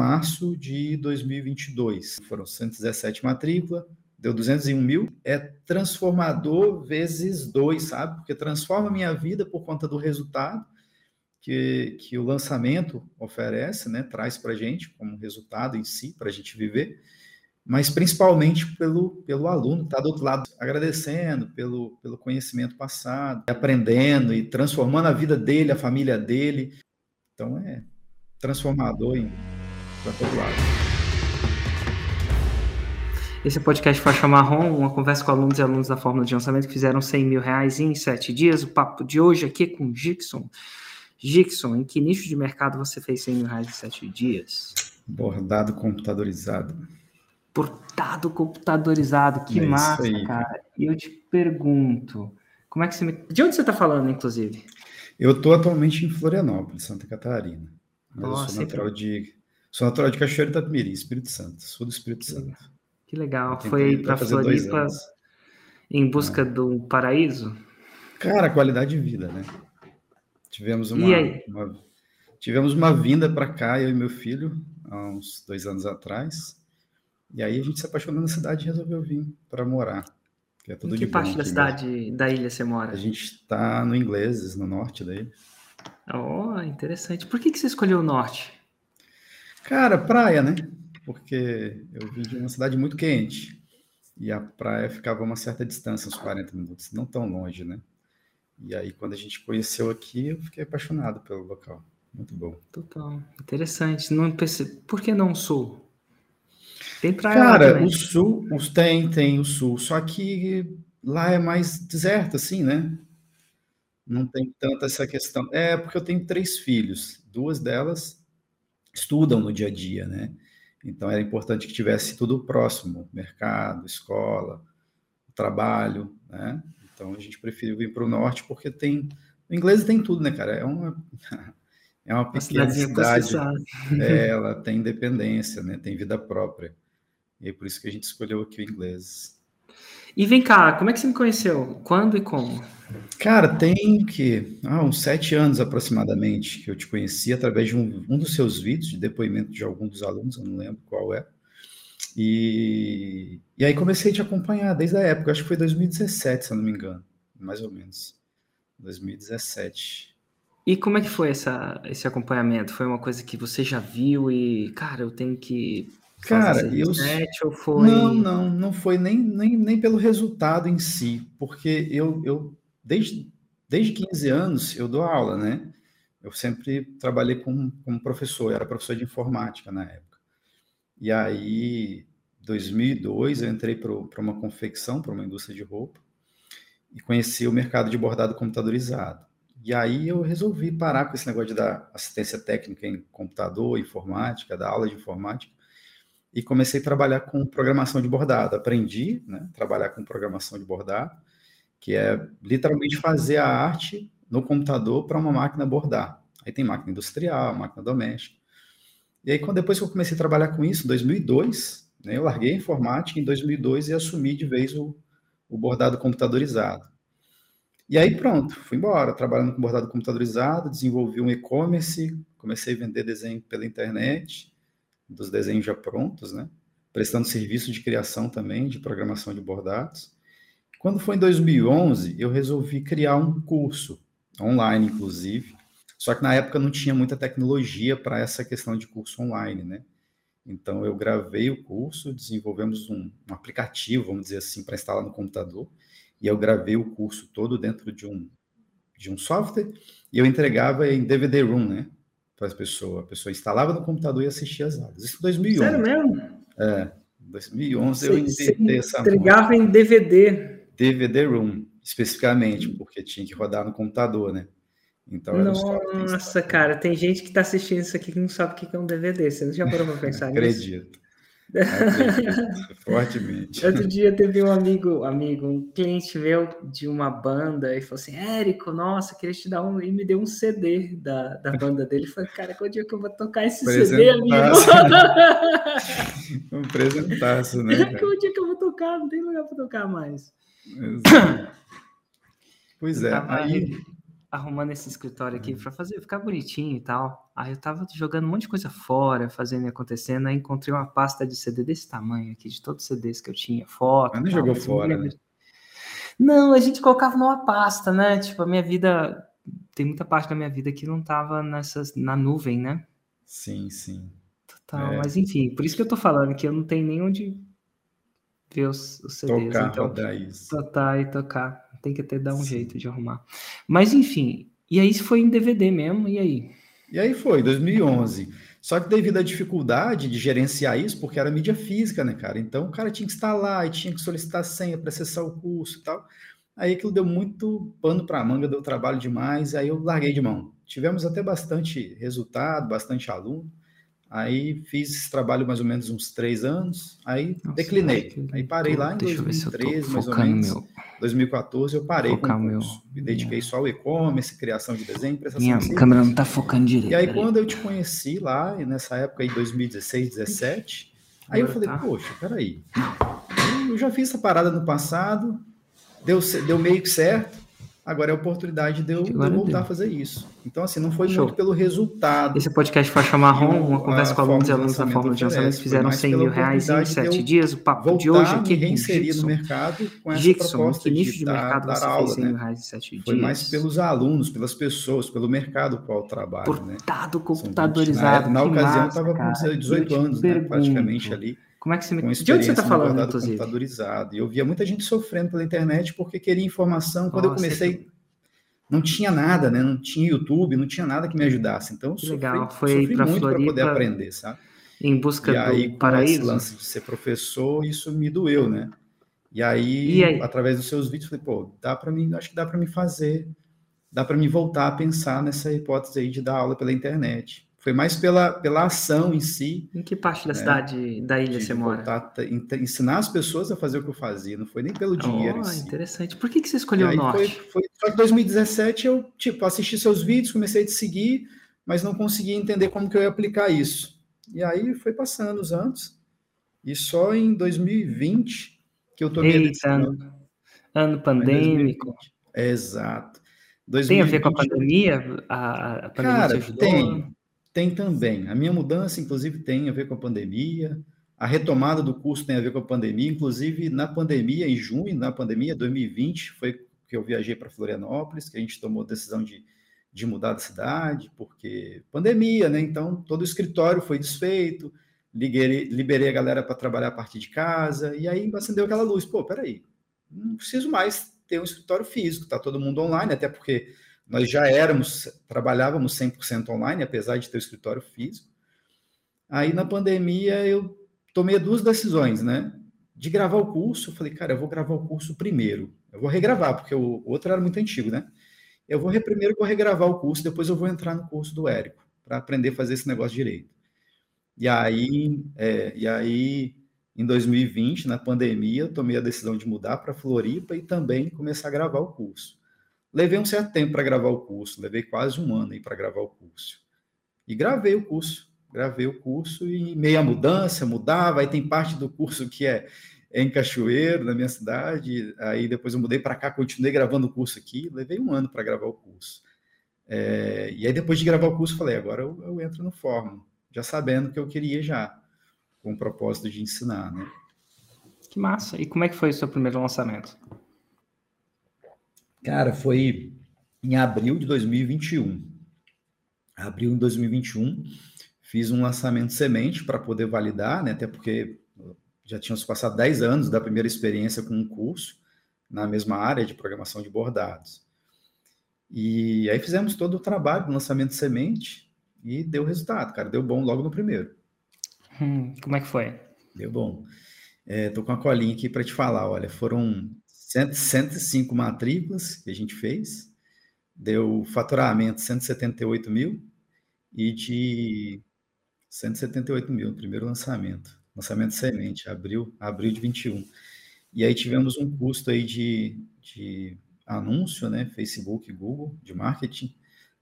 março de 2022. Foram 117 matrículas, deu 201 mil. É transformador vezes dois, sabe? Porque transforma minha vida por conta do resultado que, que o lançamento oferece, né? Traz para gente como resultado em si, para a gente viver mas principalmente pelo, pelo aluno que está do outro lado, agradecendo pelo, pelo conhecimento passado, aprendendo e transformando a vida dele, a família dele. Então é transformador para todo lado. Esse é podcast Faixa Marrom, uma conversa com alunos e alunos da Fórmula de Lançamento que fizeram 100 mil reais em sete dias. O papo de hoje aqui é com Gixon. Gixon, em que nicho de mercado você fez 100 mil reais em sete dias? Bordado computadorizado portado computadorizado. Que é massa, cara. E eu te pergunto, como é que você me... De onde você está falando, inclusive? Eu estou atualmente em Florianópolis, Santa Catarina. Mas eu sou natural sempre... de. Sou natural de Cachoeiro da Mirim, Espírito Santo. Sou do Espírito Santo. Que legal. Foi para Floripa em busca ah. do paraíso? Cara, qualidade de vida, né? Tivemos uma, uma tivemos uma vinda para cá, eu e meu filho, há uns dois anos atrás. E aí a gente se apaixonou na cidade e resolveu vir para morar. Que é tudo em que parte da cidade, mesmo. da ilha você mora? A gente está no Ingleses, no norte da ilha. Oh, interessante. Por que, que você escolheu o norte? Cara, praia, né? Porque eu vim de uma cidade muito quente. E a praia ficava a uma certa distância, uns 40 minutos, não tão longe, né? E aí, quando a gente conheceu aqui, eu fiquei apaixonado pelo local. Muito bom. Total. Interessante. Não pense... Por que não sul? Tem praia Cara, o sul, os tem, tem o sul, só que lá é mais deserto, assim, né? Não tem tanta essa questão. É, porque eu tenho três filhos, duas delas estudam no dia a dia, né? Então era importante que tivesse tudo próximo, mercado, escola, trabalho, né? Então a gente preferiu vir para o norte porque tem, o inglês tem tudo, né, cara? É uma é uma pequena cidade, é, ela tem independência, né? Tem vida própria. E é por isso que a gente escolheu aqui o inglês. E vem cá, como é que você me conheceu? Quando e como? Cara, tem que ah, uns sete anos aproximadamente que eu te conheci através de um, um dos seus vídeos de depoimento de algum dos alunos, eu não lembro qual é. E, e aí comecei a te acompanhar desde a época, acho que foi 2017, se eu não me engano, mais ou menos. 2017. E como é que foi essa, esse acompanhamento? Foi uma coisa que você já viu e, cara, eu tenho que Cara, eu. Ou foi... Não, não, não foi nem, nem, nem pelo resultado em si, porque eu, eu desde, desde 15 anos eu dou aula, né? Eu sempre trabalhei como, como professor, eu era professor de informática na época. E aí, 2002, eu entrei para uma confecção, para uma indústria de roupa, e conheci o mercado de bordado computadorizado. E aí eu resolvi parar com esse negócio de dar assistência técnica em computador, informática, dar aula de informática, e comecei a trabalhar com programação de bordado. Aprendi, né, trabalhar com programação de bordado, que é literalmente fazer a arte no computador para uma máquina bordar. Aí tem máquina industrial, máquina doméstica. E aí, quando depois que eu comecei a trabalhar com isso, em 2002, né, eu larguei a informática em 2002 e assumi de vez o, o bordado computadorizado. E aí, pronto, fui embora, trabalhando com bordado computadorizado, desenvolvi um e-commerce, comecei a vender desenho pela internet, dos desenhos já prontos, né? Prestando serviço de criação também, de programação de bordados. Quando foi em 2011, eu resolvi criar um curso, online inclusive, só que na época não tinha muita tecnologia para essa questão de curso online, né? Então eu gravei o curso, desenvolvemos um, um aplicativo, vamos dizer assim, para instalar no computador, e eu gravei o curso todo dentro de um, de um software, e eu entregava em DVD-ROM, né? Para as pessoas. A pessoa instalava no computador e assistia as aulas. Isso em 2011. Sério mesmo? É, 2011 eu inventei essa Entregava em DVD. DVD-ROM, especificamente, porque tinha que rodar no computador, né? Então, Nossa, cara, tem gente que está assistindo isso aqui que não sabe o que é um DVD. Você não já parou para pensar nisso? Acredito. Fortemente. Outro dia teve um amigo, amigo, um cliente meu de uma banda e falou assim: Érico, nossa, queria te dar um. E me deu um CD da, da banda dele. Eu falei, cara, qual dia que eu vou tocar esse CD, amigo? um presentaço, né? Qual dia que eu vou tocar? Não tem lugar para tocar mais. Pois é, aí arrumando esse escritório aqui para fazer ficar bonitinho e tal. Aí eu tava jogando um monte de coisa fora, fazendo e acontecendo. Aí encontrei uma pasta de CD desse tamanho aqui, de todos os CDs que eu tinha, foto. Mas não jogou fora, né? Não, a gente colocava numa pasta, né? Tipo, a minha vida. Tem muita parte da minha vida que não tava nessas, na nuvem, né? Sim, sim. Total, é. mas enfim, por isso que eu tô falando que eu não tenho nem onde ver os, os CDs. Tocar, então, rodar isso. Tocar e tocar. Tem que até dar um Sim. jeito de arrumar. Mas enfim, e aí foi em DVD mesmo, e aí? E aí foi, 2011. Só que devido à dificuldade de gerenciar isso, porque era mídia física, né, cara? Então o cara tinha que instalar e tinha que solicitar senha para acessar o curso e tal. Aí aquilo deu muito pano para manga, deu trabalho demais, aí eu larguei de mão. Tivemos até bastante resultado, bastante aluno, Aí fiz esse trabalho mais ou menos uns três anos, aí Nossa, declinei. Aí parei lá em 2013, mais ou menos. Meu... 2014 eu parei Focar com o curso. Meu... Me dediquei só ao e-commerce, criação de desenho, prestação Minha de câmera não tá focando direito. E aí quando eu te conheci lá, nessa época aí 2016, 17, aí eu falei, tá. poxa, peraí. Eu já fiz essa parada no passado, deu, deu meio que certo, agora é a oportunidade de eu, de eu voltar a fazer isso. Então, assim, não foi Show. muito pelo resultado. Esse podcast foi chamar ROM, uma conversa com alunos e alunos da forma de lançamento fizeram 100 mil reais em 7 dias. O papo de hoje aqui reinserir no mercado com essa Gixon, proposta que nicho de, dar, mercado dar você aula, fez 100 mil né? reais em 7 dias? Foi mais pelos alunos, pelas pessoas, pelo mercado qual eu trabalho, Portado, né? computadorizado. Na, na ocasião, eu estava com 18 anos, né, praticamente ali. Como é que você me... De onde você está falando, inclusive? computadorizado. E eu via muita gente sofrendo pela internet porque queria informação. Quando eu comecei não tinha nada, né? Não tinha YouTube, não tinha nada que me ajudasse. Então, eu sofri, Legal. Foi sofri muito para poder aprender, sabe? Em busca e aí, do paraíso. Esse lance de ser professor, isso me doeu, né? E aí, e aí? através dos seus vídeos, falei, pô, dá para mim, acho que dá para me fazer, dá para me voltar a pensar nessa hipótese aí de dar aula pela internet. Foi mais pela, pela ação em si. Em que parte da né? cidade, da ilha você mora? Ensinar as pessoas a fazer o que eu fazia, não foi nem pelo dinheiro. Oh, si. interessante. Por que, que você escolheu o norte? Foi, foi, só que em 2017 eu, tipo, assisti seus vídeos, comecei a te seguir, mas não conseguia entender como que eu ia aplicar isso. E aí foi passando os anos, e só em 2020 que eu tomei Eita, a decisão. Ano, ano pandêmico. Exato. 2020, tem a ver com a pandemia? A, a pandemia Cara, tem. Tem também. A minha mudança, inclusive, tem a ver com a pandemia. A retomada do curso tem a ver com a pandemia. Inclusive, na pandemia, em junho, na pandemia 2020, foi que eu viajei para Florianópolis, que a gente tomou a decisão de, de mudar de cidade, porque pandemia, né? Então, todo o escritório foi desfeito, liberei, liberei a galera para trabalhar a partir de casa, e aí acendeu aquela luz. Pô, peraí, não preciso mais ter um escritório físico, tá todo mundo online, até porque nós já éramos, trabalhávamos 100% online, apesar de ter o escritório físico. Aí, na pandemia, eu tomei duas decisões, né? De gravar o curso, eu falei, cara, eu vou gravar o curso primeiro. Eu vou regravar, porque o outro era muito antigo, né? Eu vou primeiro vou regravar o curso, depois eu vou entrar no curso do Érico, para aprender a fazer esse negócio direito. E aí, é, e aí, em 2020, na pandemia, eu tomei a decisão de mudar para Floripa e também começar a gravar o curso. Levei um certo tempo para gravar o curso, levei quase um ano aí para gravar o curso. E gravei o curso, gravei o curso e meia mudança, mudava, aí tem parte do curso que é, é em Cachoeiro, na minha cidade, aí depois eu mudei para cá, continuei gravando o curso aqui, levei um ano para gravar o curso. É, e aí depois de gravar o curso, falei, agora eu, eu entro no fórum, já sabendo que eu queria já, com o propósito de ensinar, né? Que massa! E como é que foi o seu primeiro lançamento? Cara, foi em abril de 2021. Abril de 2021, fiz um lançamento semente para poder validar, né? Até porque já tínhamos passado 10 anos da primeira experiência com um curso na mesma área de programação de bordados. E aí fizemos todo o trabalho do lançamento de semente e deu resultado, cara. Deu bom logo no primeiro. Hum, como é que foi? Deu bom. É, tô com a colinha aqui para te falar. Olha, foram 105 matrículas que a gente fez, deu faturamento 178 mil e de 178 mil, primeiro lançamento, lançamento semente, abril, abril de 21. E aí tivemos um custo aí de, de anúncio, né, Facebook, Google, de marketing,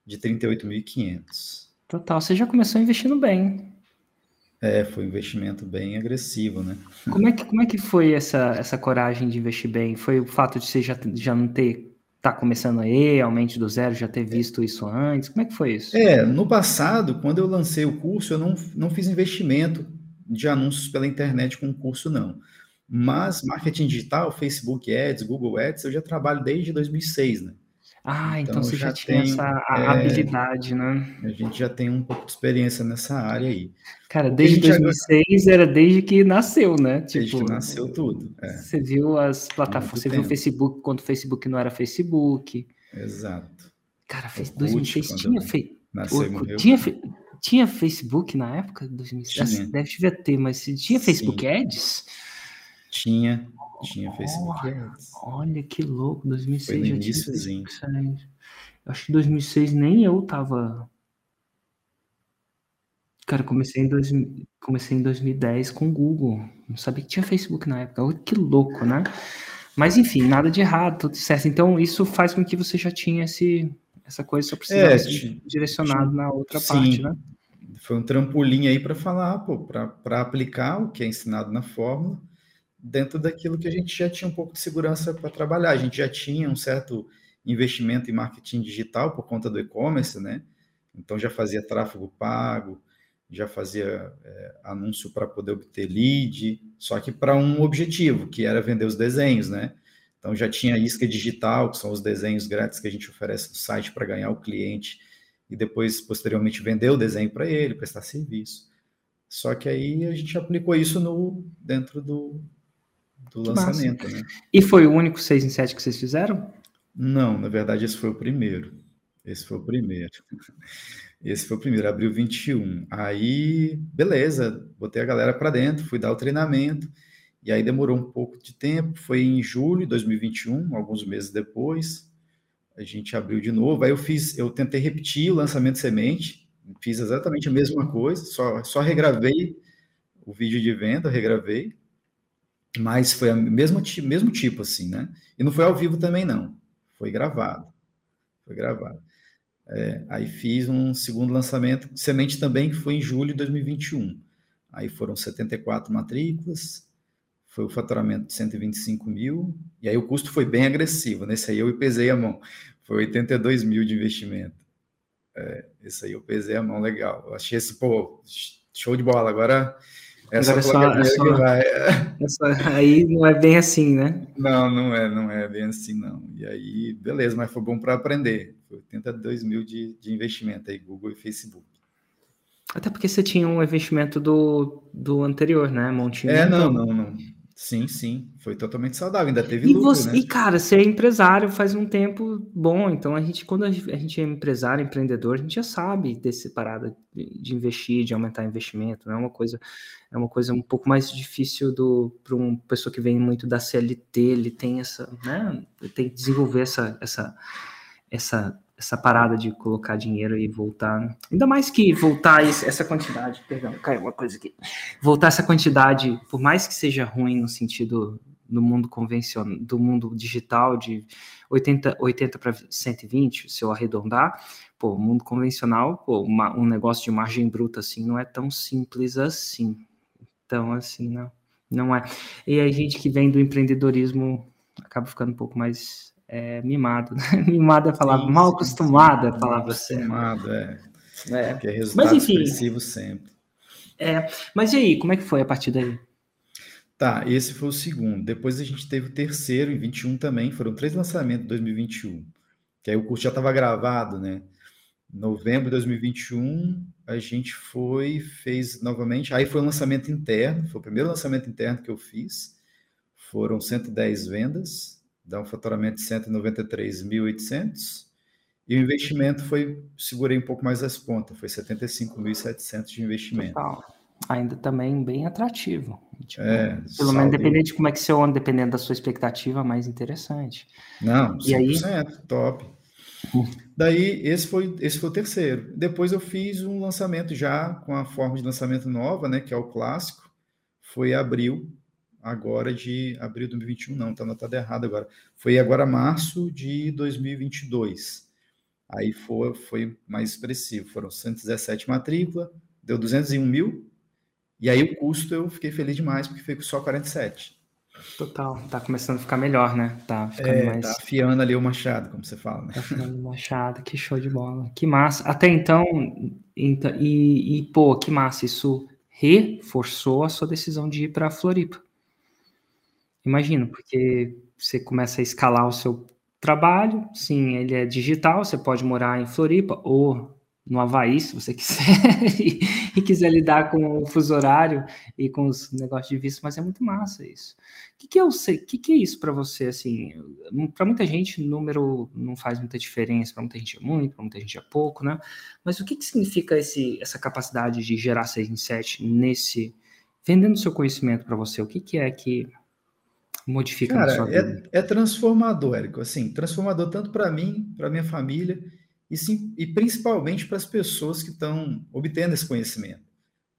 de 38.500. Total, você já começou investindo bem. É, foi um investimento bem agressivo, né? Como é que, como é que foi essa, essa coragem de investir bem? Foi o fato de você já, já não ter está começando aí, realmente do zero, já ter visto isso antes? Como é que foi isso? É, no passado, quando eu lancei o curso, eu não, não fiz investimento de anúncios pela internet com o curso, não. Mas marketing digital, Facebook Ads, Google Ads, eu já trabalho desde 2006, né? Ah, então, então você já, já tinha essa é, habilidade, né? A gente já tem um pouco de experiência nessa área aí. Cara, desde 2006 já... era desde que nasceu, né? Tipo, desde que nasceu tudo. É. Você viu as plataformas, você tempo. viu o Facebook quando o Facebook não era Facebook. Exato. Cara, fez, 2006 tinha feito. Tinha, fe... tinha Facebook na época? 2006? Tinha. Deve ter, mas tinha Facebook Sim. Ads? Tinha. Tinha Facebook olha, Olha que louco, 2006 Foi no tinha Acho que 2006 nem eu tava. Cara, comecei em, dois, comecei em 2010 com o Google. Não sabia que tinha Facebook na época. Olha que louco, né? Mas enfim, nada de errado, tudo certo. Então isso faz com que você já tinha esse, essa coisa, só precisava é, ser direcionado na outra sim, parte, né? Foi um trampolim aí para falar, para aplicar o que é ensinado na fórmula dentro daquilo que a gente já tinha um pouco de segurança para trabalhar. A gente já tinha um certo investimento em marketing digital por conta do e-commerce, né? Então já fazia tráfego pago, já fazia é, anúncio para poder obter lead, só que para um objetivo, que era vender os desenhos, né? Então já tinha isca digital, que são os desenhos grátis que a gente oferece no site para ganhar o cliente e depois, posteriormente, vender o desenho para ele, prestar serviço. Só que aí a gente aplicou isso no, dentro do, do que lançamento, né? E foi o único 6 em 7 que vocês fizeram? Não, na verdade esse foi o primeiro. Esse foi o primeiro. Esse foi o primeiro, abril 21. Aí, beleza, botei a galera para dentro, fui dar o treinamento, e aí demorou um pouco de tempo, foi em julho de 2021, alguns meses depois, a gente abriu de novo, aí eu fiz, eu tentei repetir o lançamento semente, fiz exatamente a mesma coisa, só, só regravei o vídeo de venda, regravei, mas foi o mesmo, mesmo tipo, assim, né? E não foi ao vivo também, não. Foi gravado. Foi gravado. É, aí fiz um segundo lançamento, semente também, que foi em julho de 2021. Aí foram 74 matrículas, foi o faturamento de 125 mil, e aí o custo foi bem agressivo. Nesse aí eu pesei a mão. Foi 82 mil de investimento. É, esse aí eu pesei a mão legal. Eu achei esse, pô, show de bola. Agora essa Agora é só, é só, vai. É só, aí não é bem assim, né? Não, não é, não é bem assim, não. E aí, beleza, mas foi bom para aprender. Foi 82 mil de, de investimento aí, Google e Facebook. Até porque você tinha um investimento do, do anterior, né? Montinho. É, não, não, não. Sim, sim, foi totalmente saudável, ainda teve e lucro, você, né? E, cara, você é empresário faz um tempo bom, então a gente, quando a gente é empresário, empreendedor, a gente já sabe desse parada de investir, de aumentar investimento, não é uma coisa, é uma coisa um pouco mais difícil do para uma pessoa que vem muito da CLT, ele tem essa, né, tem que desenvolver essa, essa, essa essa parada de colocar dinheiro e voltar. Ainda mais que voltar essa quantidade, perdão, caiu uma coisa aqui. Voltar essa quantidade, por mais que seja ruim no sentido do mundo convencional, do mundo digital, de 80, 80 para 120, se eu arredondar, pô, mundo convencional, pô, uma, um negócio de margem bruta assim não é tão simples assim. Então, assim, não, não é. E a gente que vem do empreendedorismo acaba ficando um pouco mais é, mimado. Né? mimado é falar sim, mal acostumado é falar você. Acostumado, é. é. Que é resultado mas, enfim, expressivo sempre. É, mas e aí, como é que foi a partir daí? Tá, esse foi o segundo. Depois a gente teve o terceiro, em 21 também. Foram três lançamentos em 2021. Que aí o curso já estava gravado, né? Novembro de 2021, a gente foi, fez novamente. Aí foi um lançamento interno, foi o primeiro lançamento interno que eu fiz. Foram 110 vendas dá um faturamento de 193.800 e o investimento foi, segurei um pouco mais as pontas, foi 75.700 de investimento. Total. Ainda também bem atrativo. Tipo, é, pelo menos dependendo de como é que você anda, dependendo da sua expectativa, mais interessante. Não, 100%, e aí... top. Daí, esse foi, esse foi o terceiro. Depois eu fiz um lançamento já com a forma de lançamento nova, né, que é o clássico. Foi abril agora de abril de 2021, não, está anotado errado agora. Foi agora março de 2022. Aí foi, foi mais expressivo, foram 117 matrícula, deu 201 mil, e aí o custo eu fiquei feliz demais, porque foi só 47. Total, tá começando a ficar melhor, né? Tá ficando é, mais... tá afiando ali o machado, como você fala, né? Tá afiando o machado, que show de bola. Que massa. Até então, então e, e pô, que massa, isso reforçou a sua decisão de ir para Floripa. Imagino, porque você começa a escalar o seu trabalho, sim, ele é digital, você pode morar em Floripa ou no Havaí, se você quiser, e, quiser lidar com o fuso horário e com os negócios de visto, mas é muito massa isso. O que, que? O que, que é isso para você? Assim, para muita gente, número não faz muita diferença, para muita gente é muito, para muita gente é pouco, né? Mas o que, que significa esse, essa capacidade de gerar 6 em 7 nesse. vendendo seu conhecimento para você? O que, que é que modifica Cara, na sua vida? É, é transformador, Érico. Assim, transformador tanto para mim, para minha família e, sim, e principalmente para as pessoas que estão obtendo esse conhecimento.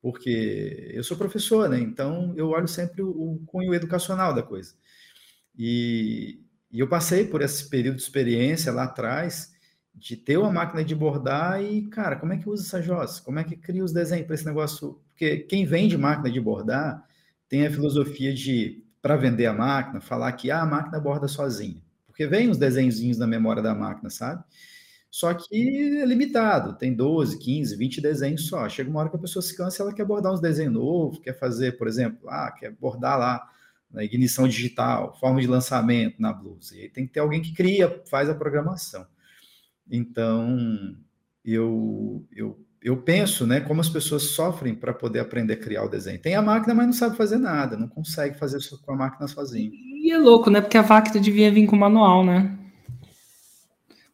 Porque eu sou professor, né? Então eu olho sempre o, o cunho educacional da coisa. E, e eu passei por esse período de experiência lá atrás, de ter uma máquina de bordar e, cara, como é que usa essa jossa? Como é que cria os desenhos para esse negócio? Porque quem vende máquina de bordar tem a filosofia de, para vender a máquina, falar que ah, a máquina borda sozinha. Porque vem os desenhozinhos na memória da máquina, sabe? Só que é limitado, tem 12, 15, 20 desenhos só. Chega uma hora que a pessoa se cansa, ela quer bordar uns desenhos novos, quer fazer, por exemplo, ah, quer bordar lá na ignição digital, forma de lançamento na blusa. E aí tem que ter alguém que cria, faz a programação. Então, eu, eu, eu penso, né, como as pessoas sofrem para poder aprender a criar o desenho. Tem a máquina, mas não sabe fazer nada, não consegue fazer isso com a máquina sozinho. E é louco, né? Porque a máquina devia vir com manual, né?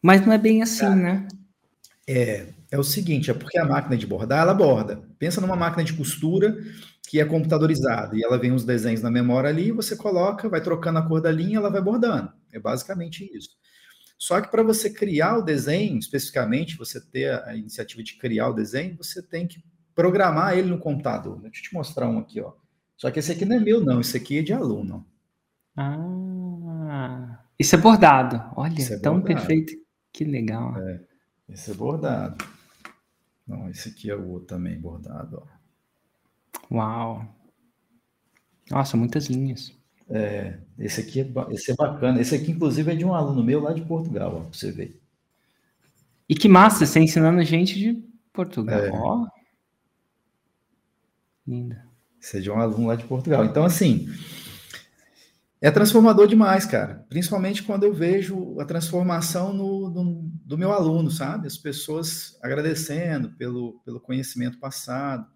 Mas não é bem assim, né? É, é o seguinte, é porque a máquina de bordar, ela borda. Pensa numa máquina de costura que é computadorizada e ela vem os desenhos na memória ali, você coloca, vai trocando a cor da linha, ela vai bordando. É basicamente isso. Só que para você criar o desenho, especificamente, você ter a iniciativa de criar o desenho, você tem que programar ele no computador. Deixa eu te mostrar um aqui, ó. Só que esse aqui não é meu, não. Esse aqui é de aluno. Ah, isso é bordado. Olha, é tão bordado. perfeito. Que legal. É, esse é bordado. Não, esse aqui é o outro também bordado. Ó. Uau. Nossa, muitas linhas. É, esse aqui é, esse é bacana. Esse aqui, inclusive, é de um aluno meu lá de Portugal, ó, pra você ver. E que massa, você ensinando gente de Portugal. É. Ó. Linda. Esse é de um aluno lá de Portugal. Então, assim, é transformador demais, cara. Principalmente quando eu vejo a transformação no, no, do meu aluno, sabe? As pessoas agradecendo pelo, pelo conhecimento passado.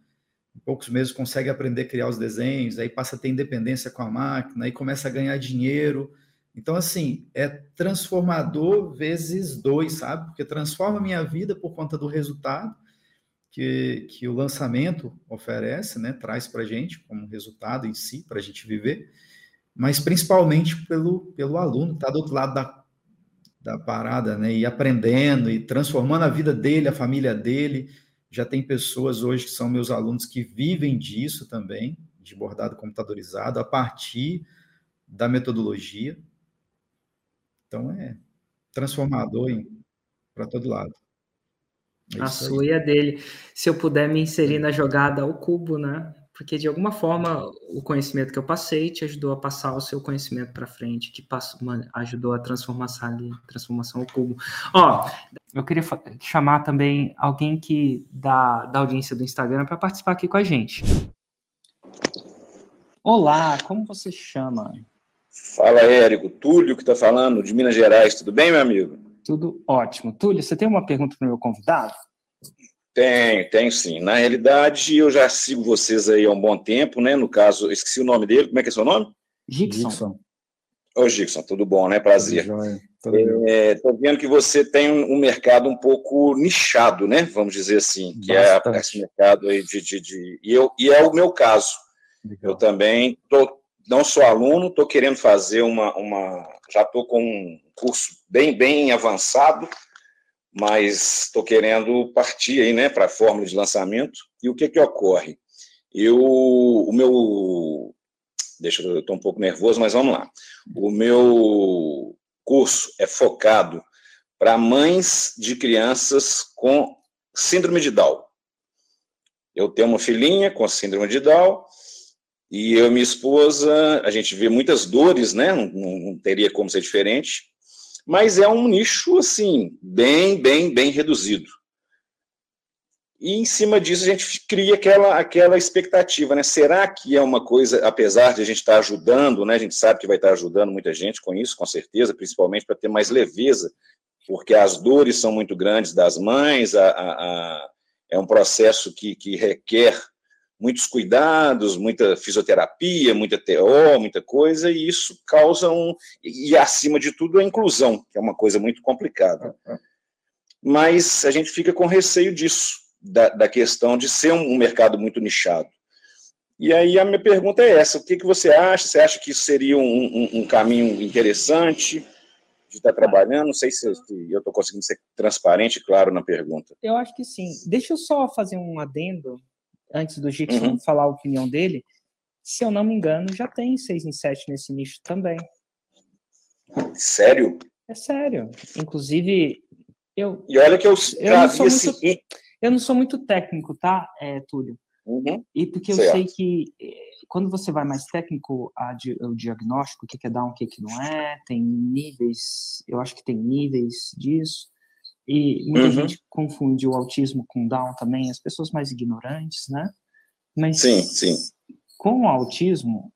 Em poucos meses consegue aprender a criar os desenhos, aí passa a ter independência com a máquina, aí começa a ganhar dinheiro. Então, assim, é transformador vezes dois, sabe? Porque transforma a minha vida por conta do resultado que, que o lançamento oferece, né? Traz para a gente como resultado em si, para a gente viver mas principalmente pelo, pelo aluno, está do outro lado da, da parada, né? E aprendendo e transformando a vida dele, a família dele. Já tem pessoas hoje que são meus alunos que vivem disso também, de bordado computadorizado, a partir da metodologia. Então é transformador para todo lado. É a sua e a dele. Se eu puder me inserir na jogada ao cubo, né? Porque de alguma forma o conhecimento que eu passei te ajudou a passar o seu conhecimento para frente, que passou, ajudou a transformação ali, transformação ao cubo. Ó, eu queria chamar também alguém que da, da audiência do Instagram para participar aqui com a gente. Olá, como você chama? Fala, Érico. Túlio que está falando, de Minas Gerais. Tudo bem, meu amigo? Tudo ótimo. Túlio, você tem uma pergunta para o meu convidado? Tenho, tenho sim. Na realidade, eu já sigo vocês aí há um bom tempo, né? No caso, esqueci o nome dele. Como é que é seu nome? Gixon. Ô, Gixon, tudo bom, né? Prazer. Estou é, vendo que você tem um mercado um pouco nichado, né? Vamos dizer assim, que Bastante. é esse mercado aí de, de, de... E, eu, e é o meu caso. Legal. Eu também tô, não sou aluno, estou querendo fazer uma, uma já estou com um curso bem, bem avançado, mas estou querendo partir aí, né, para a fórmula de lançamento. E o que que ocorre? Eu, o meu, deixa eu, estou um pouco nervoso, mas vamos lá. O meu curso é focado para mães de crianças com síndrome de Down. Eu tenho uma filhinha com síndrome de Down E eu e minha esposa, a gente vê muitas dores, né? Não, não, teria como ser diferente, mas é um nicho, assim, bem, bem, bem reduzido. E em cima disso a gente cria aquela, aquela expectativa, né? Será que é uma coisa, apesar de a gente estar ajudando, né? A gente sabe que vai estar ajudando muita gente com isso, com certeza, principalmente para ter mais leveza, porque as dores são muito grandes das mães, a, a, a, é um processo que, que requer muitos cuidados, muita fisioterapia, muita TO, muita coisa, e isso causa um. E, acima de tudo, a inclusão, que é uma coisa muito complicada. Mas a gente fica com receio disso, da, da questão de ser um, um, mercado muito nichado. E aí a minha pergunta é essa: o que, que você acha? Você acha que isso seria um, um, um caminho interessante? de estar trabalhando? Não sei se, se eu estou conseguindo ser transparente e claro na pergunta. Eu acho que sim. Deixa eu só fazer um adendo antes do Gixon uhum. falar a opinião dele, se eu não me engano, já tem 6 em 7 nesse nicho também. Sério? É sério. Inclusive, eu. E olha que eu, eu, não, sou muito, eu não sou muito técnico, tá, é, Túlio? Uhum. E porque eu certo. sei que eh, quando você vai mais técnico, a, o diagnóstico, o que é dar, o que, que não é, tem níveis, eu acho que tem níveis disso. E muita uhum. gente confunde o autismo com Down também, as pessoas mais ignorantes, né? Mas sim, sim. com o autismo,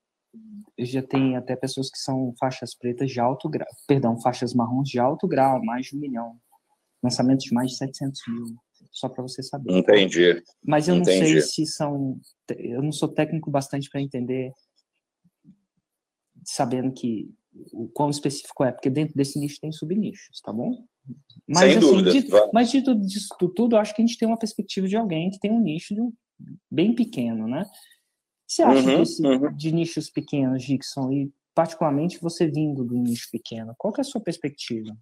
já tem até pessoas que são faixas pretas de alto grau, perdão, faixas marrons de alto grau, mais de um milhão. Lançamentos de mais de 700 mil, só para você saber. Entendi. Mas eu Entendi. não sei se são. Eu não sou técnico bastante para entender, sabendo que o quão específico é, porque dentro desse nicho tem subnichos, tá bom? Mas, Sem assim, dúvida. De, mas de tudo, disso tudo, eu acho que a gente tem uma perspectiva de alguém que tem um nicho um, bem pequeno, né? Você acha uhum, desse, uhum. de nichos pequenos, Dixon, e particularmente você vindo do nicho pequeno, qual é a sua perspectiva?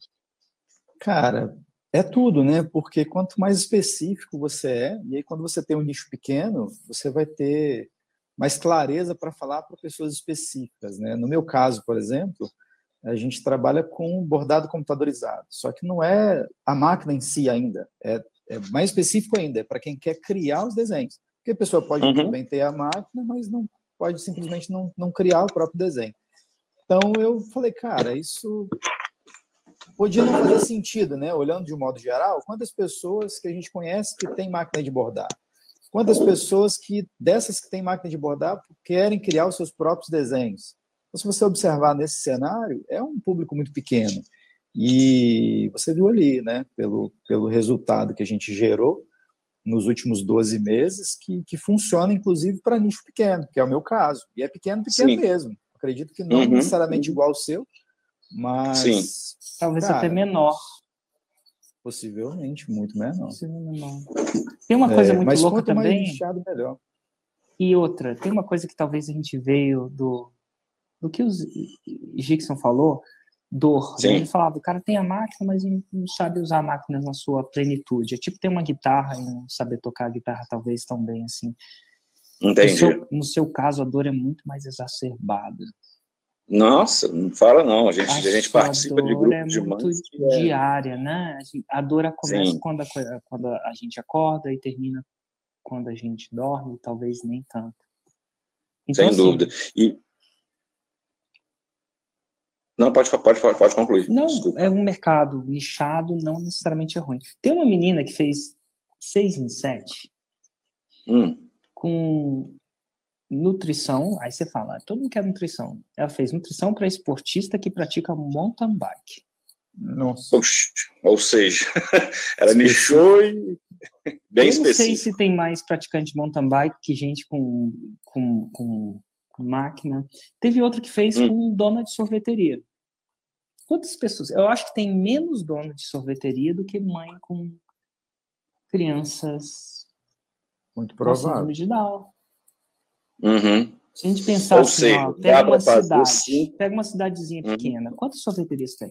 Cara, é tudo, né? Porque quanto mais específico você é, e aí quando você tem um nicho pequeno, você vai ter mais clareza para falar para pessoas específicas, né? No meu caso, por exemplo, a gente trabalha com bordado computadorizado, só que não é a máquina em si ainda, é, é mais específico ainda, é para quem quer criar os desenhos. Porque a pessoa pode uhum. também ter a máquina, mas não pode simplesmente não, não criar o próprio desenho. Então eu falei, cara, isso podia não fazer sentido, né? Olhando de um modo geral, quantas pessoas que a gente conhece que tem máquina de bordar? Quantas pessoas que dessas que têm máquina de bordar querem criar os seus próprios desenhos? Então, se você observar nesse cenário, é um público muito pequeno. E você viu ali, né, pelo, pelo resultado que a gente gerou nos últimos 12 meses, que, que funciona inclusive para nicho pequeno, que é o meu caso. E é pequeno, pequeno Sim. mesmo. Acredito que não uhum. necessariamente igual ao seu, mas. Sim. Talvez cara, até menor. Possivelmente, muito menor. menor. Tem uma coisa é, muito louca também. Mais melhor. E outra, tem uma coisa que talvez a gente veio do, do que o Gixon falou, dor. Né? Ele falava, o cara tem a máquina, mas não sabe usar a máquina na sua plenitude. É tipo ter uma guitarra e não saber tocar a guitarra talvez tão bem assim. Entendi. No seu, no seu caso, a dor é muito mais exacerbada. Nossa, não fala não. A gente, a, a gente participa de grupos é de mães. É... diária, né? A dor começa quando a, quando a gente acorda e termina quando a gente dorme, talvez nem tanto. Então, Sem assim, dúvida. E, não, pode, pode, pode concluir. Não, Desculpa. é um mercado nichado, não necessariamente é ruim. Tem uma menina que fez seis em sete hum. com nutrição. Aí você fala, todo mundo quer nutrição. Ela fez nutrição para esportista que pratica mountain bike. Nossa. ou seja, ela nichou e bem específico. Eu não sei se tem mais praticante de mountain bike que gente com, com, com máquina. Teve outra que fez hum. com dona de sorveteria. Quantas pessoas? Eu acho que tem menos dona de sorveteria do que mãe com crianças. Muito provável. de Down. Uhum. Se a gente pensar Ou assim, seja, ó, pega uma cidade, assim. pega uma cidadezinha uhum. pequena, quantas sorveterias tem?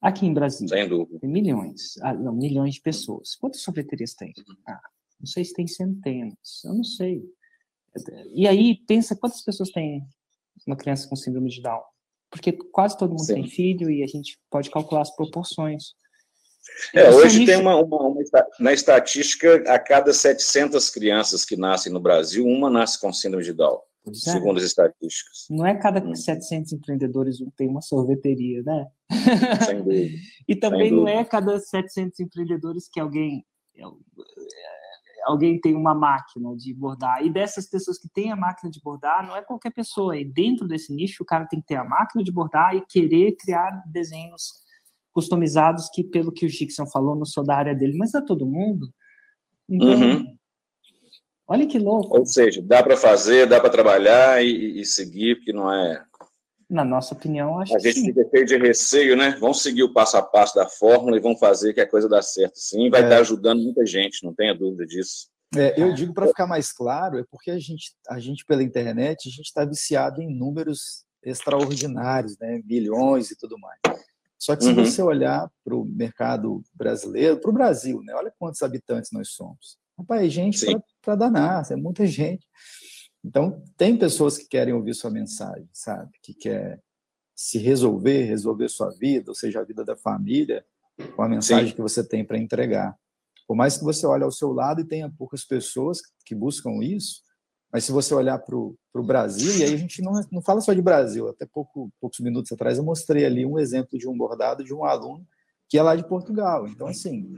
Aqui em Brasília. Sem dúvida. Tem milhões, ah, não, milhões de pessoas. Quantas sorveterias tem? Uhum. Ah, não sei se tem centenas, eu não sei. E aí, pensa quantas pessoas tem uma criança com síndrome de Down? Porque quase todo mundo Sim. tem filho e a gente pode calcular as proporções. É, hoje tem uma, uma, uma, na estatística, a cada 700 crianças que nascem no Brasil, uma nasce com síndrome de Down. é. segundo as estatísticas. Não é cada hum. 700 empreendedores tem uma sorveteria, né? Sem dúvida. e também Sem não dúvida. é cada 700 empreendedores que alguém alguém tem uma máquina de bordar. E dessas pessoas que têm a máquina de bordar, não é qualquer pessoa. E dentro desse nicho, o cara tem que ter a máquina de bordar e querer criar desenhos customizados que, pelo que o Gixon falou, não sou da área dele, mas é todo mundo. Então, uhum. olha que louco. Ou seja, dá para fazer, dá para trabalhar e, e, seguir, porque não é. Na nossa opinião, acho a que. A gente fica cheio de receio, né? Vamos seguir o passo a passo da fórmula e vamos fazer que a coisa dá certo. Sim, vai é. estar ajudando muita gente, não tenha dúvida disso. É, eu digo para ficar mais claro, é porque a gente, a gente pela internet, a gente está viciado em números extraordinários, né? Bilhões e tudo mais. Só que se uhum. você olhar para o mercado brasileiro, para o Brasil, né? olha quantos habitantes nós somos. Rapaz, gente para danar, é muita gente. Então, tem pessoas que querem ouvir sua mensagem, sabe? Que quer se resolver, resolver sua vida, ou seja, a vida da família, com a mensagem Sim. que você tem para entregar. Por mais que você olhe ao seu lado e tenha poucas pessoas que buscam isso, mas se você olhar para o Brasil, e aí a gente não, não fala só de Brasil, até pouco, poucos minutos atrás eu mostrei ali um exemplo de um bordado de um aluno que é lá de Portugal. Então, assim,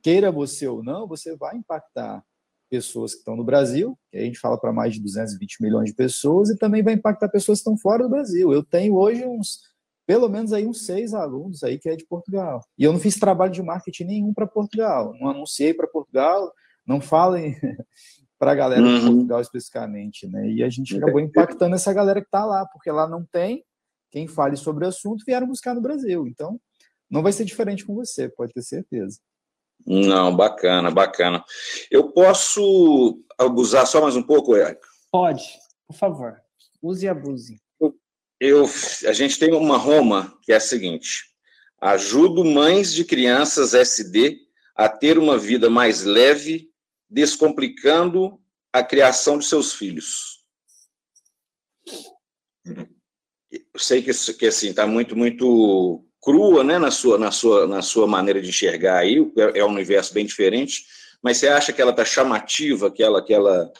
queira você ou não, você vai impactar pessoas que estão no Brasil, que a gente fala para mais de 220 milhões de pessoas, e também vai impactar pessoas que estão fora do Brasil. Eu tenho hoje uns, pelo menos aí uns seis alunos aí que é de Portugal. E eu não fiz trabalho de marketing nenhum para Portugal, não anunciei para Portugal, não falem para a galera uhum. de Portugal especificamente, né? E a gente acabou impactando essa galera que está lá, porque lá não tem quem fale sobre o assunto, vieram buscar no Brasil. Então, não vai ser diferente com você, pode ter certeza. Não, bacana, bacana. Eu posso abusar só mais um pouco, Eric? Pode, por favor. Use e abuse. Eu, a gente tem uma Roma que é a seguinte: ajudo mães de crianças SD a ter uma vida mais leve descomplicando a criação de seus filhos. Eu sei que, que assim está muito muito crua, né, na sua na sua na sua maneira de enxergar aí é, é um universo bem diferente. Mas você acha que ela está chamativa, que ela que ela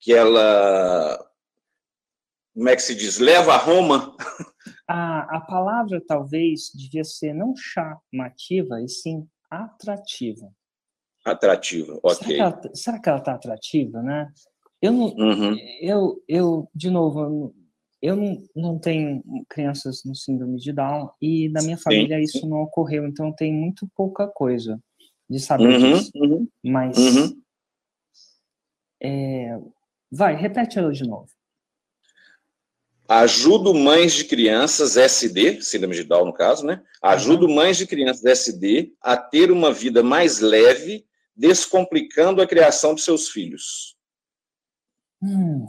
que ela como é que se diz leva a Roma? A, a palavra talvez devia ser não chamativa e sim atrativa. Atrativa, ok. Será que ela está atrativa, né? Eu não, uhum. eu, eu, de novo, eu não, não tenho crianças no síndrome de Down e na minha família sim, isso não ocorreu, então tem muito pouca coisa de saber uhum, disso. Uhum, Mas, uhum. é, vai, repete ela de novo. Ajudo mães de crianças SD, síndrome de Down no caso, né? Ajudo mães de crianças SD a ter uma vida mais leve descomplicando a criação de seus filhos. Hum.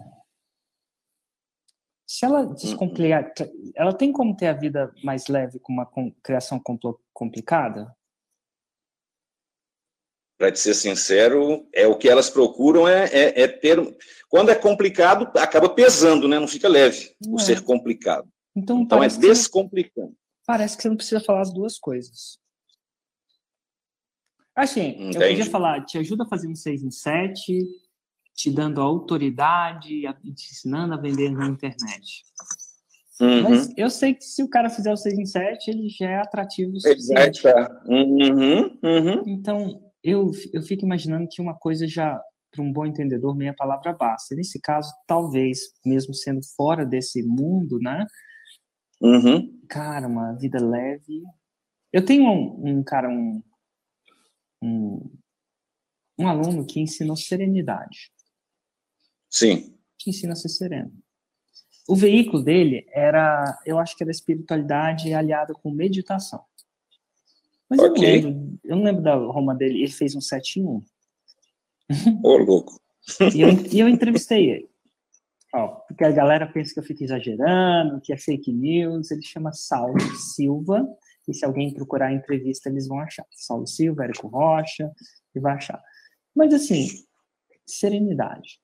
Se ela descomplicar, ela tem como ter a vida mais leve com uma criação complicada? Para te ser sincero, é o que elas procuram é, é, é, ter. Quando é complicado, acaba pesando, né? Não fica leve Não o é. ser complicado. Então, então é descomplicando. Parece que você não precisa falar as duas coisas. Assim, Entendi. eu podia falar, te ajuda a fazer um 6 em 7, te dando autoridade, te ensinando a vender na internet. Uhum. Mas eu sei que se o cara fizer o 6 em 7, ele já é atrativo o suficiente. Uhum, uhum. Então, eu, eu fico imaginando que uma coisa já, para um bom entendedor, meia palavra basta. Nesse caso, talvez, mesmo sendo fora desse mundo, né? Uhum. Cara, uma vida leve. Eu tenho um, um cara, um, um, um aluno que ensinou serenidade. Sim. Que ensina a ser sereno. O veículo dele era, eu acho que era espiritualidade aliada com meditação. Mas okay. eu, não lembro, eu não lembro da Roma dele, ele fez um 7 em 1. Ô, oh, louco. e, eu, e eu entrevistei ele. Ó, porque a galera pensa que eu fico exagerando, que é fake news. Ele chama Saulo Silva e se alguém procurar a entrevista, eles vão achar. Saulo Silva, Érico Rocha, e vai achar. Mas, assim, serenidade.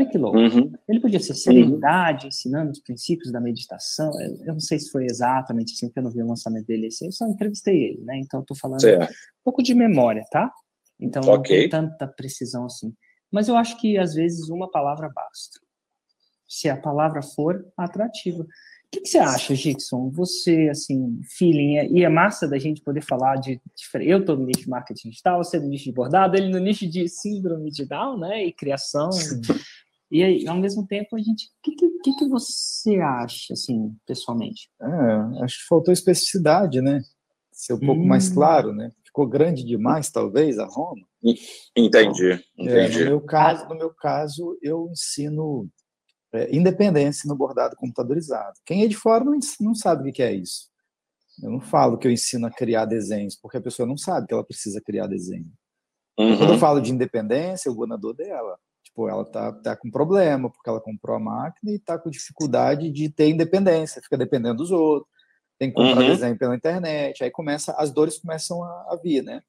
Olha que louco. Uhum. Ele podia ser serenidade, uhum. ensinando os princípios da meditação. Eu não sei se foi exatamente assim, porque eu não vi o lançamento dele assim. Eu só entrevistei ele, né? Então, estou falando certo. um pouco de memória, tá? Então, okay. não tem tanta precisão assim. Mas eu acho que, às vezes, uma palavra basta. se a palavra for atrativa. O que, que você acha, Gixon? Você, assim, feeling, é, e é massa da gente poder falar de. Eu estou no nicho de marketing digital, você no nicho de bordado, ele no nicho de síndrome de Down, né? E criação. E aí, ao mesmo tempo, a gente. O que, que, que, você acha, assim, pessoalmente? É, acho que faltou especificidade, né? Ser um hum. pouco mais hum. claro, né? Ficou grande demais, talvez, a Roma. Entendi, entendi. É, no, meu caso, no meu caso, eu ensino é, independência no bordado computadorizado. Quem é de fora não, não sabe o que é isso. Eu não falo que eu ensino a criar desenhos, porque a pessoa não sabe que ela precisa criar desenho. Uhum. Quando eu falo de independência, o governador dela. Tipo, ela tá, tá com problema, porque ela comprou a máquina e tá com dificuldade de ter independência, fica dependendo dos outros, tem que comprar uhum. desenho pela internet, aí começa, as dores começam a, a vir, né?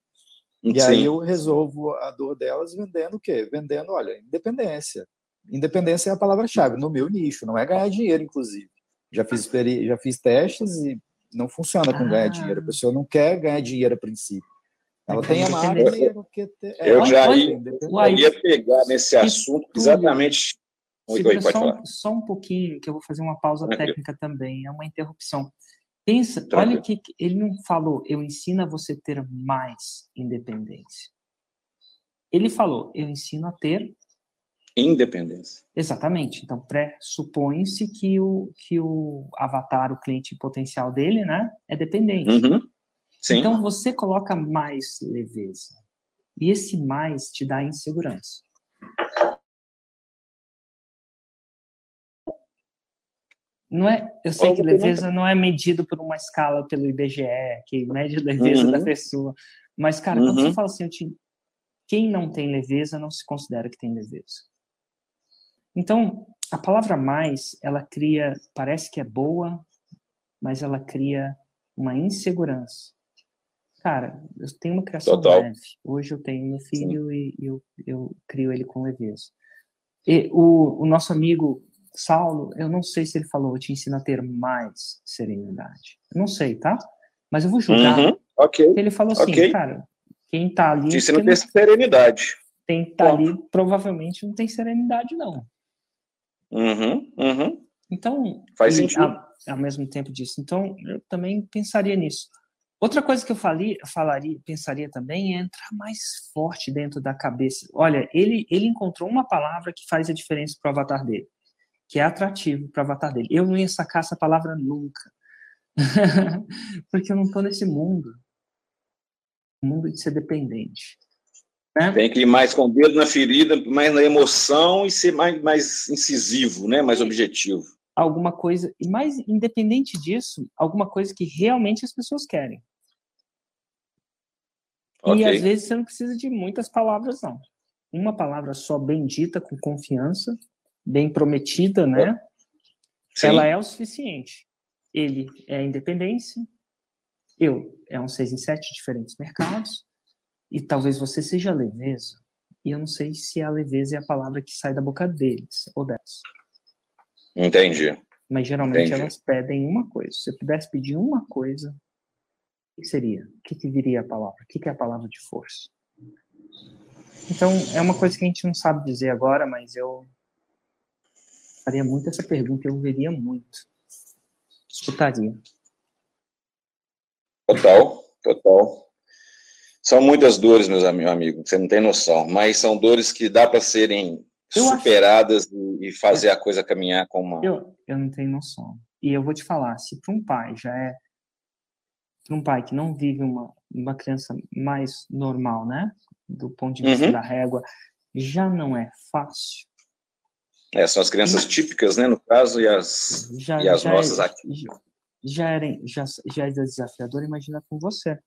E Sim. aí eu resolvo a dor delas vendendo o quê? Vendendo, olha, independência. Independência é a palavra-chave no meu nicho, não é ganhar dinheiro, inclusive. Já fiz, já fiz testes e não funciona com ah. ganhar dinheiro. A pessoa não quer ganhar dinheiro a princípio. Ela tem é, Eu já ia, ia pegar nesse assunto exatamente. Oi, oi, só, só, um pouquinho, que eu vou fazer uma pausa técnica também, é uma interrupção. Pensa, olha que ele não falou, eu ensino a você ter mais independência. Ele falou, eu ensino a ter independência. Exatamente. Então, pressupõe-se que o, que o avatar, o cliente potencial dele, né, é dependente. Uhum. Sim. Então, você coloca mais leveza. E esse mais te dá insegurança. Não é, eu sei que leveza não é medido por uma escala pelo IBGE, que mede a leveza uhum. da pessoa. Mas, cara, quando uhum. você fala assim, te, quem não tem leveza não se considera que tem leveza. Então, a palavra mais, ela cria, parece que é boa, mas ela cria uma insegurança. Cara, eu tenho uma criação Total. leve. Hoje eu tenho meu filho Sim. e eu, eu crio ele com leveza. E o, o nosso amigo Saulo, eu não sei se ele falou, eu te ensino a ter mais serenidade. Eu não sei, tá? Mas eu vou julgar. Uhum. Ok. Ele falou assim, okay. cara, quem tá ali. Te ensino a ter serenidade. Quem tá ali provavelmente não tem serenidade, não. Uhum, uhum. Então, faz sentido. Ao, ao mesmo tempo disso. Então, eu também pensaria nisso. Outra coisa que eu falei, falaria, pensaria também é entrar mais forte dentro da cabeça. Olha, ele, ele encontrou uma palavra que faz a diferença para o avatar dele, que é atrativo para o avatar dele. Eu não ia sacar essa palavra nunca, porque eu não estou nesse mundo, mundo de ser dependente. Né? Tem que ir mais com o dedo na ferida, mais na emoção e ser mais, mais incisivo, né? mais objetivo. Alguma coisa, e mais independente disso, alguma coisa que realmente as pessoas querem. Okay. E às vezes você não precisa de muitas palavras, não. Uma palavra só bem dita, com confiança, bem prometida, né? Sim. Ela é o suficiente. Ele é a independência, eu é um seis em sete diferentes mercados, e talvez você seja leveza. E eu não sei se a leveza é a palavra que sai da boca deles ou delas. Entendi. Mas geralmente Entendi. elas pedem uma coisa. Se eu pudesse pedir uma coisa, que seria? O que, que viria a palavra? O que, que é a palavra de força? Então, é uma coisa que a gente não sabe dizer agora, mas eu faria muito essa pergunta, eu veria muito. Escutaria. Total, total. São muitas dores, meus amigos, você não tem noção, mas são dores que dá para serem eu superadas acho... e fazer a coisa caminhar com uma. Eu, eu não tenho noção. E eu vou te falar, se para um pai já é para um pai que não vive uma, uma criança mais normal, né? Do ponto de vista uhum. da régua, já não é fácil. É, são as crianças típicas, né, no caso, e as, já, e as já nossas é, aqui. Já, era, já, já é desafiador, imagina com você.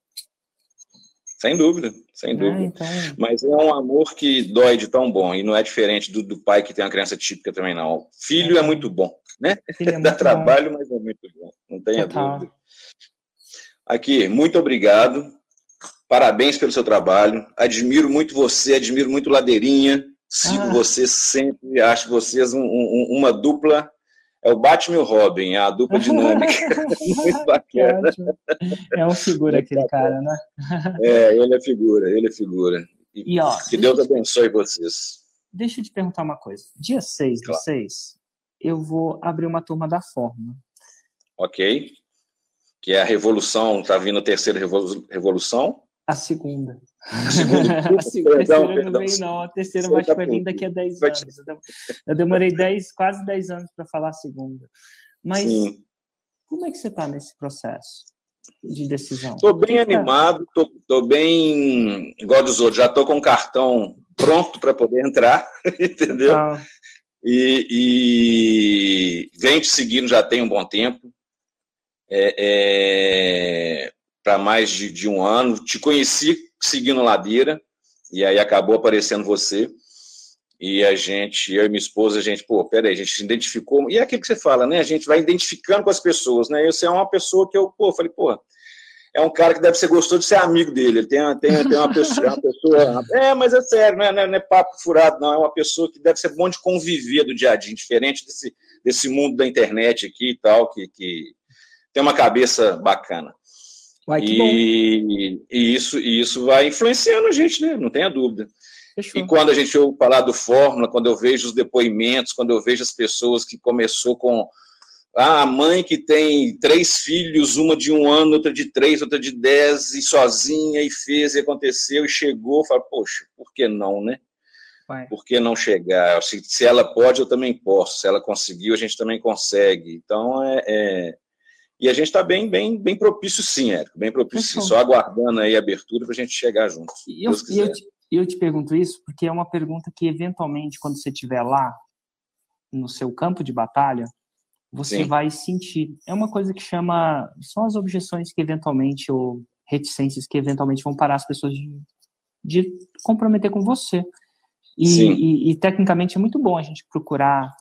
Sem dúvida, sem é, dúvida. É, então... Mas é um amor que dói de tão bom, e não é diferente do, do pai que tem uma criança típica também, não. Filho é, é muito bom, né? É Dá trabalho, bom. mas é muito bom, não tenha Total. dúvida. Aqui, muito obrigado. Parabéns pelo seu trabalho. Admiro muito você, admiro muito Ladeirinha. Sigo ah. você sempre, acho vocês um, um, uma dupla. É o Batman e o Robin, é a dupla dinâmica. muito bacana. É um figura aquele cara, né? é, ele é figura, ele é figura. E, e ó, que Deus abençoe vocês. Deixa eu te perguntar uma coisa. Dia 6 do claro. 6, eu vou abrir uma turma da Fórmula. Ok. Que é a revolução, está vindo a terceira revolução? A segunda. A segunda. a segunda. terceira perdão, não veio, não. A terceira vai, vai vir daqui a 10 anos. Eu demorei 10, quase 10 anos para falar a segunda. Mas Sim. como é que você está nesse processo de decisão? Estou bem animado, estou bem igual dos outros, já estou com o cartão pronto para poder entrar, entendeu? Ah. E, e venho te seguindo já tem um bom tempo. É, é, para mais de, de, um ano. Te conheci seguindo Ladeira, e aí acabou aparecendo você. E a gente, eu e minha esposa, a gente, pô, peraí, a gente se identificou. E é aquilo que você fala, né? A gente vai identificando com as pessoas, né? Você é uma pessoa que eu, pô, falei, pô, é um cara que deve ser gostoso de ser amigo dele. Ele tem, tem, tem uma, pessoa, uma pessoa. É, mas é sério, não é, não é, papo furado, não. É uma pessoa que deve ser bom de conviver do dia a dia, diferente desse, desse mundo da internet aqui e tal, que, que tem uma cabeça bacana. Uai, e, e, isso, e isso vai influenciando a gente, né? Não tenha dúvida. Fechou. E quando a gente ouve falar do Fórmula, quando eu vejo os depoimentos, quando eu vejo as pessoas que começou com ah, a mãe que tem três filhos, uma de um ano, outra de três, outra de dez, e sozinha, e fez, e aconteceu, e chegou, fala, poxa, por que não, né? Por que não chegar? Se, se, ela pode, eu também posso. Se ela conseguiu, a gente também consegue. Então, é, é... e a gente está bem, bem, bem propício, sim, Érico, bem propício, sim, só aguardando aí a abertura para a gente chegar junto. E eu, eu, te, eu te pergunto isso porque é uma pergunta que, eventualmente, quando você estiver lá, no seu campo de batalha, você Sim. vai sentir. É uma coisa que chama. São as objeções que eventualmente, ou reticências que eventualmente vão parar as pessoas de, de comprometer com você. E, e, e, tecnicamente é muito bom a gente procurar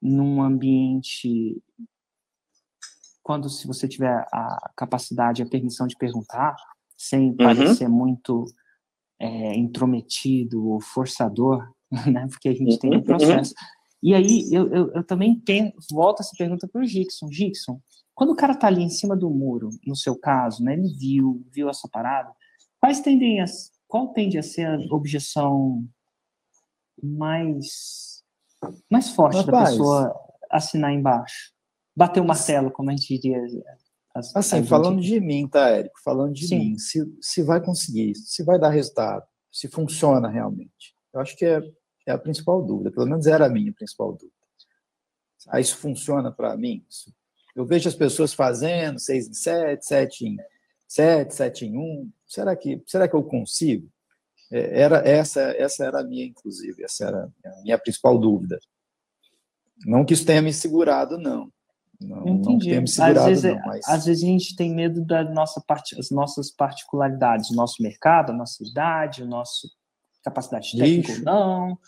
num ambiente. Quando, se você tiver a capacidade, a permissão de perguntar, sem uhum. parecer muito é, intrometido ou forçador, né? Porque a gente uhum. tem um uhum. processo. Uhum e aí eu, eu, eu também tenho, volto essa pergunta para o Gixon. Gixon, quando o cara está ali em cima do muro, no seu caso, né, ele viu, viu essa parada, quais tendem a, qual tende a ser a objeção mais, mais forte Rapaz, da pessoa assinar embaixo? Bater o martelo, como a gente diria. As, assim, falando de mim, tá, Érico? Falando de Sim. mim, se, se vai conseguir, se vai dar resultado, se funciona realmente. Eu acho que é é a principal dúvida, pelo menos era a minha principal dúvida. Ah, isso funciona para mim? Isso. Eu vejo as pessoas fazendo 6 em 7, 7 em 7, 7 em 1. Será que, será que eu consigo? É, era, essa, essa era a minha, inclusive, essa era a minha principal dúvida. Não que isso tenha me segurado, não. Não, Entendi. Não segurado, às, vezes, não, mas... às vezes a gente tem medo das nossa part... nossas particularidades, o nosso mercado, a nossa idade, o nosso capacidade técnica ou não.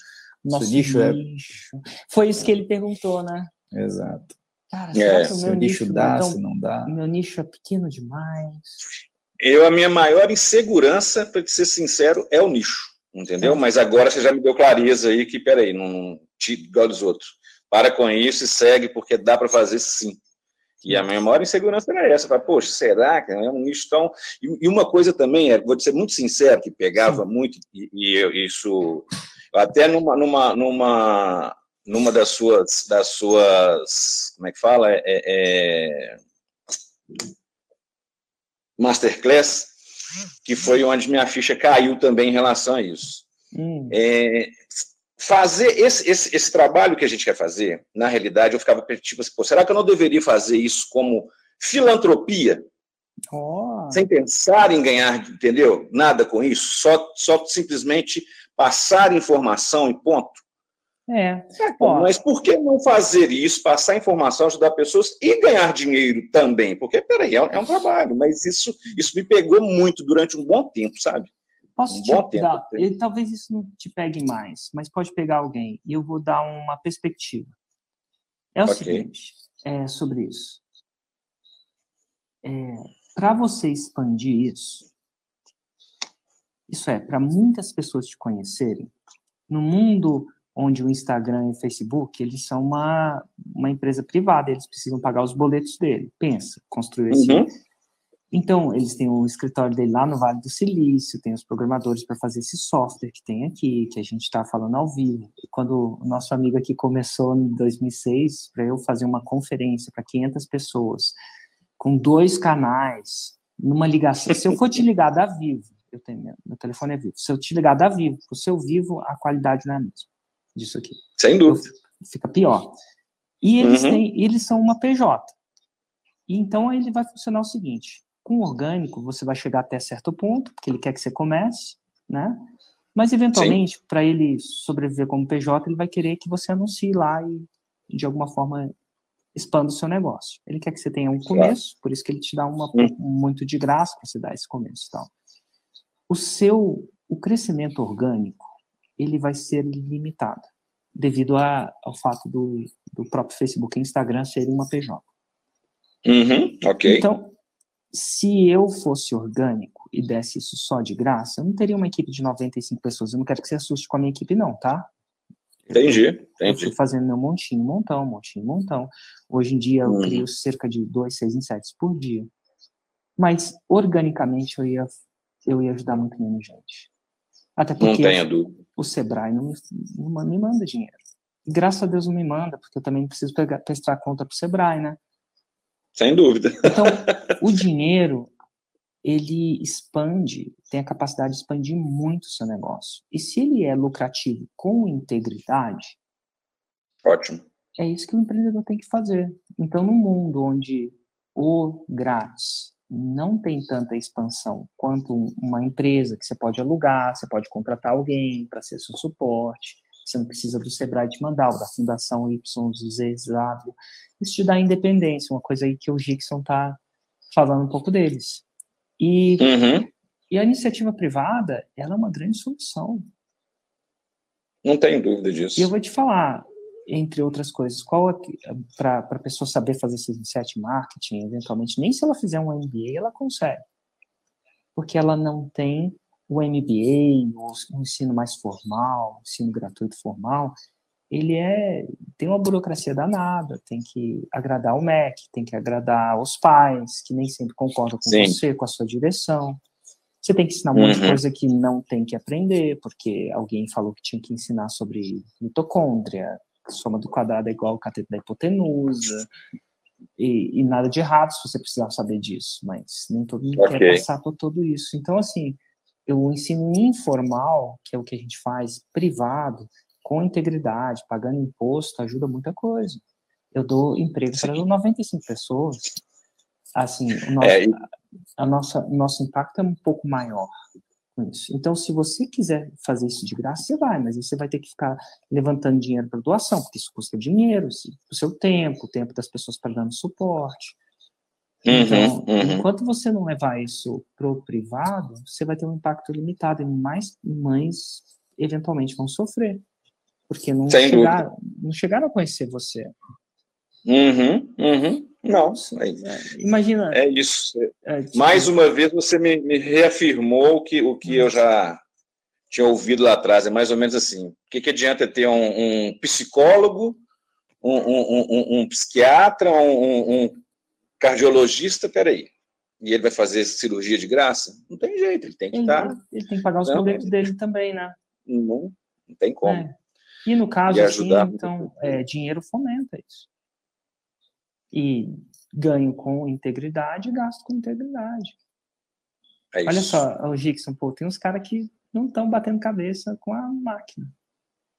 Nosso nicho, nicho. É... Foi isso que ele perguntou, né? Exato. Cara, é, se o meu nicho, nicho dá, se não dá. Meu nicho é pequeno demais. Eu, a minha maior insegurança, para ser sincero, é o nicho, entendeu? É. Mas agora você já me deu clareza aí que, peraí, não, não te igual dos outros. Para com isso e segue, porque dá para fazer sim. E a minha maior insegurança era essa. Falei, Poxa, será que é um nicho tão. E, uma coisa também, é, vou ser muito sincero, que pegava muito, e, e isso. Até numa, numa, numa, numa das suas, das suas. Como é que fala? É, é, masterclass, que foi onde minha ficha caiu também em relação a isso. Hum. É, fazer esse, esse, esse, trabalho que a gente quer fazer, na realidade, eu ficava tipo assim, será que eu não deveria fazer isso como filantropia? Oh. Sem pensar em ganhar, entendeu? Nada com isso, só, só simplesmente passar informação e ponto. É. é mas por que não fazer isso, passar informação, ajudar pessoas e ganhar dinheiro também? Porque, peraí, é, é um trabalho, mas isso, isso me pegou muito durante um bom tempo, sabe? Posso um te dar, e, talvez isso não te pegue mais, mas pode pegar alguém, e eu vou dar uma perspectiva. É o okay. seguinte, é, sobre isso. É, para você expandir isso, isso é, para muitas pessoas te conhecerem, no mundo onde o Instagram e o Facebook, eles são uma, uma empresa privada, eles precisam pagar os boletos dele. Pensa, construir esse... Então, eles têm o escritório dele lá no Vale do Silício, tem os programadores para fazer esse software que tem aqui, que a gente está falando ao vivo. E quando o nosso amigo aqui começou em 2006, para eu fazer uma conferência para 500 pessoas, com dois canais, numa ligação. Se eu for te ligar da Vivo, eu tenho meu telefone é vivo. Se eu te ligar da Vivo, o seu Vivo, a qualidade não é a mesma disso aqui. Sem dúvida. Fica pior. E eles, uhum. têm, eles são uma PJ. E então ele vai funcionar o seguinte: com o orgânico, você vai chegar até certo ponto, porque ele quer que você comece, né? Mas, eventualmente, para ele sobreviver como PJ, ele vai querer que você anuncie lá e, de alguma forma, expanda o seu negócio. Ele quer que você tenha um começo, por isso que ele te dá uma, muito de graça para você dar esse começo. Então. O seu o crescimento orgânico, ele vai ser limitado, devido a, ao fato do, do próprio Facebook e Instagram serem uma PJ. Uhum, ok. Então, se eu fosse orgânico e desse isso só de graça, eu não teria uma equipe de 95 pessoas. Eu não quero que você assuste com a minha equipe, não, tá? Entendi, entendi. Eu fui fazendo meu montinho, montão, montinho, montão. Hoje em dia eu uhum. crio cerca de dois, seis insetos por dia. Mas, organicamente, eu ia, eu ia ajudar muito menos gente. Até porque o Sebrae não me, não me manda dinheiro. graças a Deus não me manda, porque eu também preciso pegar, prestar conta para o Sebrae, né? Sem dúvida. Então, o dinheiro, ele expande, tem a capacidade de expandir muito o seu negócio. E se ele é lucrativo com integridade, ótimo. É isso que o empreendedor tem que fazer. Então, no mundo onde o grátis não tem tanta expansão quanto uma empresa que você pode alugar, você pode contratar alguém para ser seu suporte, você não precisa do Sebrae te mandar, ou da Fundação YZW. Isso te dá independência, uma coisa aí que o Gixon está falando um pouco deles. E, uhum. e a iniciativa privada, ela é uma grande solução. Não tenho dúvida disso. E eu vou te falar, entre outras coisas, qual é, para a pessoa saber fazer esse insight marketing, eventualmente, nem se ela fizer um MBA, ela consegue. Porque ela não tem o MBA, o ensino mais formal, o ensino gratuito formal, ele é tem uma burocracia danada, tem que agradar o MEC, tem que agradar os pais, que nem sempre concordam com Sim. você, com a sua direção. Você tem que ensinar um monte de uhum. coisa que não tem que aprender, porque alguém falou que tinha que ensinar sobre mitocôndria, soma do quadrado é igual ao cateto da hipotenusa, e, e, nada de errado se você precisar saber disso, mas nem todo mundo okay. quer passar por tudo isso. Então, assim, o ensino informal, que é o que a gente faz, privado, com integridade, pagando imposto, ajuda muita coisa. Eu dou emprego para 95 pessoas. Assim, o nosso, é, a nossa, nosso impacto é um pouco maior com isso. Então, se você quiser fazer isso de graça, você vai, mas você vai ter que ficar levantando dinheiro para doação, porque isso custa dinheiro, o seu tempo, o tempo das pessoas para dando suporte. Então, uhum, uhum. enquanto você não levar isso para o privado, você vai ter um impacto limitado e mais mães eventualmente vão sofrer, porque não, chegar, não chegaram a conhecer você. Uhum, uhum. Não, é, imagina. É isso. É, tipo, mais uma vez você me, me reafirmou o que, o que eu já tinha ouvido lá atrás. É mais ou menos assim. O que, que adianta ter um, um psicólogo, um, um, um, psiquiatra, um, cardiologista, peraí, e ele vai fazer cirurgia de graça? Não tem jeito, ele tem que estar. Tá, ele tem que pagar os não, boletos dele também, né? Não, não tem como. É. E no caso, e assim, então, é, dinheiro fomenta isso. E ganho com integridade e gasto com integridade. É Olha só, o Gixon, pô, tem uns caras que não estão batendo cabeça com a máquina.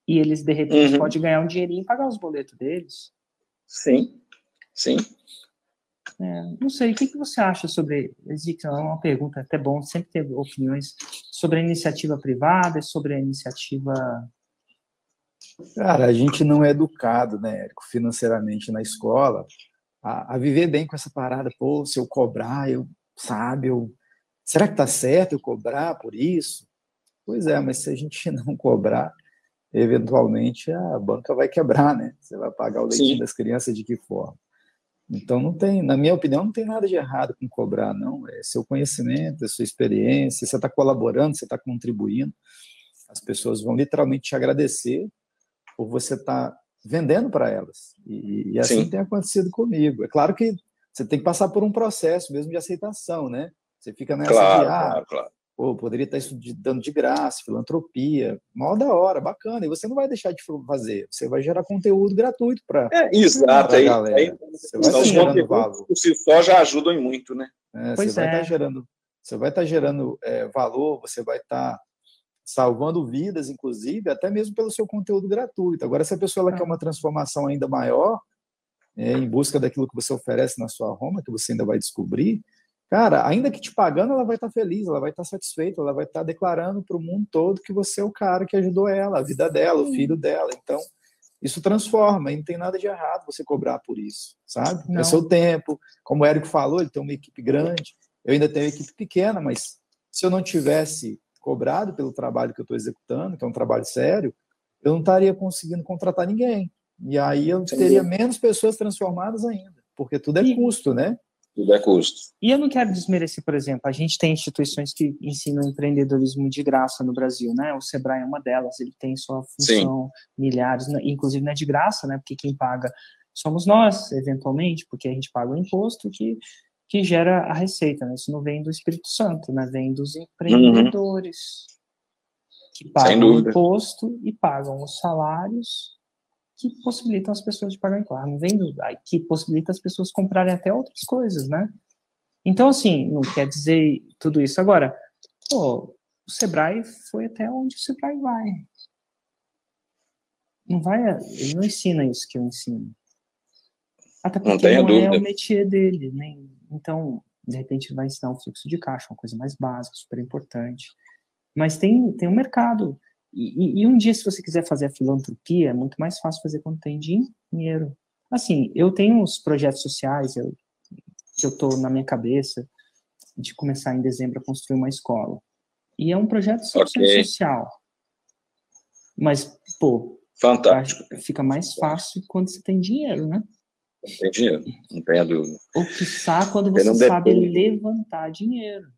E eles, de repente, uhum. podem ganhar um dinheirinho e pagar os boletos deles. Sim, sim. É, não sei, o que, que você acha sobre, é uma pergunta até bom, sempre teve opiniões sobre a iniciativa privada e sobre a iniciativa... Cara, a gente não é educado, né, Érico, financeiramente na escola, a, a, viver bem com essa parada, pô, se eu cobrar, eu, sabe, eu, será que tá certo eu cobrar por isso? Pois é, mas se a gente não cobrar, eventualmente a banca vai quebrar, né? Você vai pagar o leitinho Sim. das crianças de que forma? Então, não tem, na minha opinião, não tem nada de errado com cobrar, não. É seu conhecimento, é sua experiência, você está colaborando, você está contribuindo. As pessoas vão literalmente te agradecer por você estar tá vendendo para elas. E, e assim Sim. tem acontecido comigo. É claro que você tem que passar por um processo mesmo de aceitação, né? Você fica nessa claro, de, ah, claro, claro. Pô, poderia estar dando de graça, filantropia, mal da hora, bacana. E você não vai deixar de fazer, você vai gerar conteúdo gratuito para é, exato, aí, galera. Aí, você vai estar gerando valor. Por si só já ajudam muito, né? É, você vai é. estar gerando, você vai estar gerando é, valor, você vai estar salvando vidas, inclusive, até mesmo pelo seu conteúdo gratuito. Agora, se a pessoa ela quer uma transformação ainda maior, é, em busca daquilo que você oferece na sua Roma, que você ainda vai descobrir, cara, ainda que te pagando, ela vai estar feliz, ela vai estar satisfeita, ela vai estar declarando para o mundo todo que você é o cara que ajudou ela, a vida dela, o filho dela. Então, isso transforma, e não tem nada de errado você cobrar por isso, sabe? Não. É seu tempo. Como o Érico falou, ele tem uma equipe grande, eu ainda tenho uma equipe pequena, mas se eu não tivesse cobrado pelo trabalho que eu estou executando, que é um trabalho sério, eu não estaria conseguindo contratar ninguém. E aí eu teria menos pessoas transformadas ainda, porque tudo é custo, né? Tudo é custo. E eu não quero desmerecer, por exemplo, a gente tem instituições que ensinam empreendedorismo de graça no Brasil, né? O Sebrae é uma delas, ele tem sua função, Sim. milhares, né? inclusive não é de graça, né? Porque quem paga somos nós, eventualmente, porque a gente paga o imposto que, que gera a receita, né? Isso não vem do Espírito Santo, né? Vem dos empreendedores uhum. que pagam o imposto e pagam os salários que possibilitam as pessoas de pagar em carro, não vem do, que possibilita as pessoas comprarem até outras coisas, né? Então, assim, não quer dizer tudo isso. Agora, pô, o Sebrae foi até onde o Sebrae vai. Não vai, ele não ensina isso que eu ensino. Até porque não, não é o métier dele, né? Então, de repente, vai ensinar um fluxo de caixa, uma coisa mais básica, super importante. Mas tem, tem um mercado. E, e, um dia, se você quiser fazer a filantropia, é muito mais fácil fazer quando tem dinheiro. Assim, eu tenho uns projetos sociais eu, que eu estou na minha cabeça de começar em dezembro a construir uma escola. E é um projeto okay. social. Mas, pô, Fantástico. fica mais fácil quando você tem dinheiro, né? Tem dinheiro, não tenha dúvida. Ou que sabe quando você sabe levantar dinheiro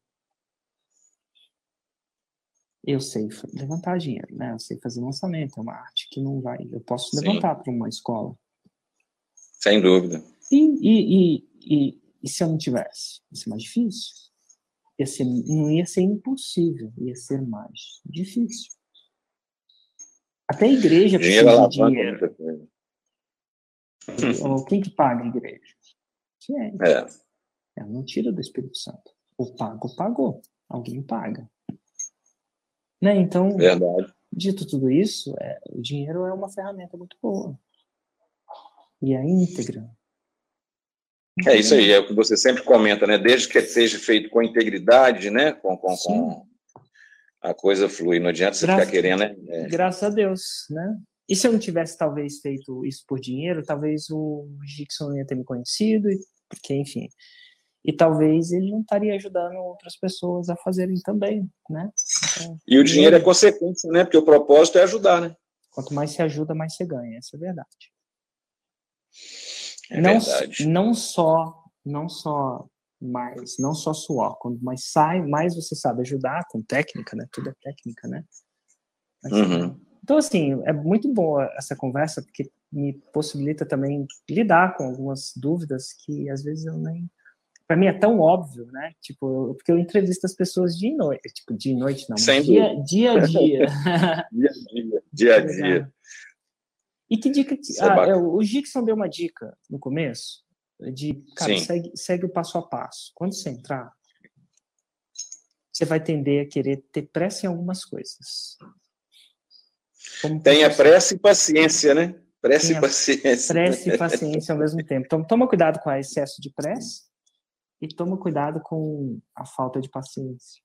eu sei levantar dinheiro, né? Eu sei fazer lançamento, é uma arte que não vai. Eu posso levantar para uma escola. Sem dúvida. E, e, e, e, e se eu não tivesse? Ia ser mais difícil. Ia ser, não ia ser impossível, ia ser mais difícil. Até a igreja precisa de dinheiro. Ou quem que paga a igreja? É. é. Ela não tira do Espírito Santo. O pago pagou. Alguém paga. Né? Então, Verdade. dito tudo isso, é, o dinheiro é uma ferramenta muito boa. E a íntegra. É isso aí, é o que você sempre comenta, né? Desde que seja feito com integridade, né? Com, com, com a coisa flui. Não adianta você ficar querendo, né? É. Graças a Deus, né? E se eu não tivesse, talvez, feito isso por dinheiro, talvez o Gixon não ia ter me conhecido, porque, enfim, e talvez ele não estaria ajudando outras pessoas a fazerem também, né? Então, e o dinheiro é consequência, né? Porque o propósito é ajudar, né? Quanto mais se ajuda, mais você ganha, essa é a verdade. É não, verdade. não só, não só mais, não só suor, quando mais sai, mais você sabe ajudar com técnica, né? Tudo é técnica, né? Uhum. Então, assim, é muito boa essa conversa, porque me possibilita também lidar com algumas dúvidas que às vezes eu nem para mim é tão óbvio, né? Tipo, porque eu entrevisto as pessoas de noite, tipo, de noite não, Sem dia, dia a dia. dia a dia. Dia a dia. E que dica que. É ah, é, o Gixon deu uma dica no começo de, cara, segue, segue o passo a passo. Quando você entrar, você vai tender a querer ter pressa em algumas coisas. Como Tenha pressa e paciência, né? Pressa e paciência. Pressa e paciência ao mesmo tempo. Então, toma cuidado com o excesso de pressa e toma cuidado com a falta de paciência.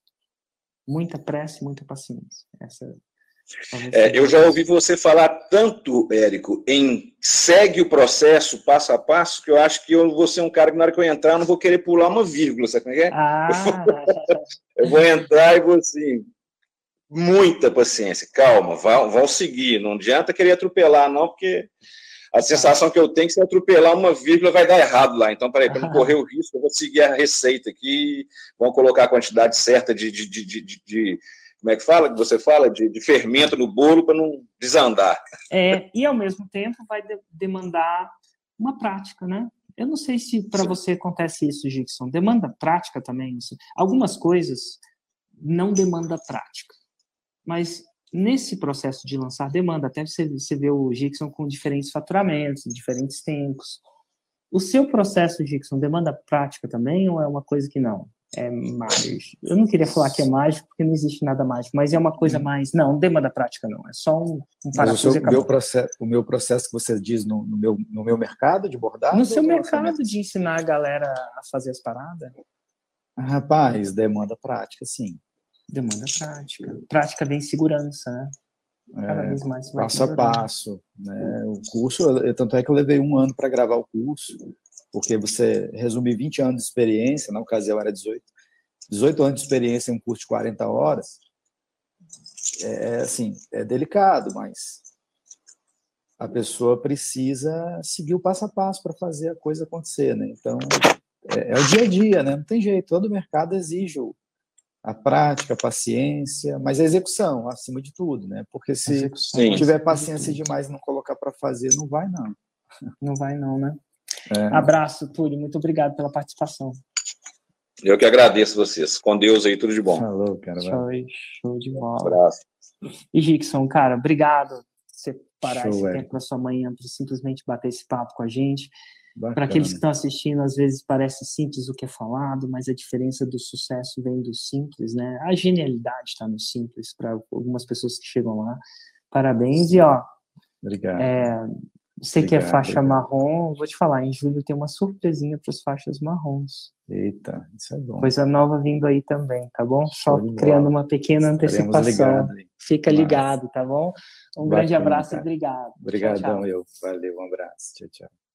Muita pressa e muita paciência. Essa é, eu já ouvi você falar tanto, Érico, em segue o processo passo a passo, que eu acho que eu vou ser um cara que na hora que eu entrar, eu não vou querer pular uma vírgula, sabe como é que é? Ah. Eu, vou, entrar e vou assim, muita paciência, calma, vão, vão seguir, não adianta querer atropelar, não, porque a sensação que eu tenho é que se atropelar uma vírgula vai dar errado lá. Então, peraí, para não correr o risco, eu vou seguir a receita aqui, vamos colocar a quantidade certa de, de, de, de, como é que fala, que você fala, de, de fermento no bolo para não desandar. É, e ao mesmo tempo vai de, demandar uma prática, né? Eu não sei se para você acontece isso, Gibson. Demanda prática também. Assim. Algumas coisas não demanda prática. Mas nesse processo de lançar demanda, até você, você vê o Gibson com diferentes faturamentos, diferentes tempos. O seu processo, Gibson, demanda prática também ou é uma coisa que não? É mais. Eu não queria falar que é mágico, porque não existe nada mágico, mas é uma coisa hum. mais. Não, demanda prática não. É só um, um parafuso. O, meu processo, o meu processo que você diz no, no, meu, no meu mercado de bordado? No seu mercado de ensinar a galera a fazer as paradas? Rapaz, demanda prática, sim. Demanda prática. Prática vem segurança, né? Cada é, vez mais passo a passo. Né? O curso, tanto é que eu levei um ano para gravar o curso, porque você resume 20 anos de experiência, na ocasião era 18, 18 anos de experiência em um curso de 40 horas. É, é assim, é delicado, mas a pessoa precisa seguir o passo a passo para fazer a coisa acontecer, né? Então, é, é, o dia a dia, né? Não tem jeito, todo mercado exige o, a prática, a paciência, mas a execução, acima de tudo, né? Porque se Sim. tiver paciência demais e não colocar para fazer, não vai não. Não vai não, né? É. Abraço, Túlio, muito obrigado pela participação. Eu que agradeço vocês. Com Deus aí, tudo de bom. Falou, cara. Show, show de bola. Um abraço. E Rickson, cara, obrigado por você parar show, esse é. tempo na sua manhã para simplesmente bater esse papo com a gente. Para aqueles que estão assistindo, às vezes parece simples o que é falado, mas a diferença do sucesso vem do simples, né? A genialidade está no simples para algumas pessoas que chegam lá. Parabéns e ó. Obrigado. É, você que é faixa obrigado. marrom, vou te falar, em julho tem uma surpresinha para as faixas marrons. Eita, isso é bom. Coisa nova vindo aí também, tá bom? Só criando uma pequena antecipação. Fica ligado, tá bom? Um Bacana, grande abraço cara. e obrigado. Obrigadão, eu. Valeu, um abraço. Tchau, tchau.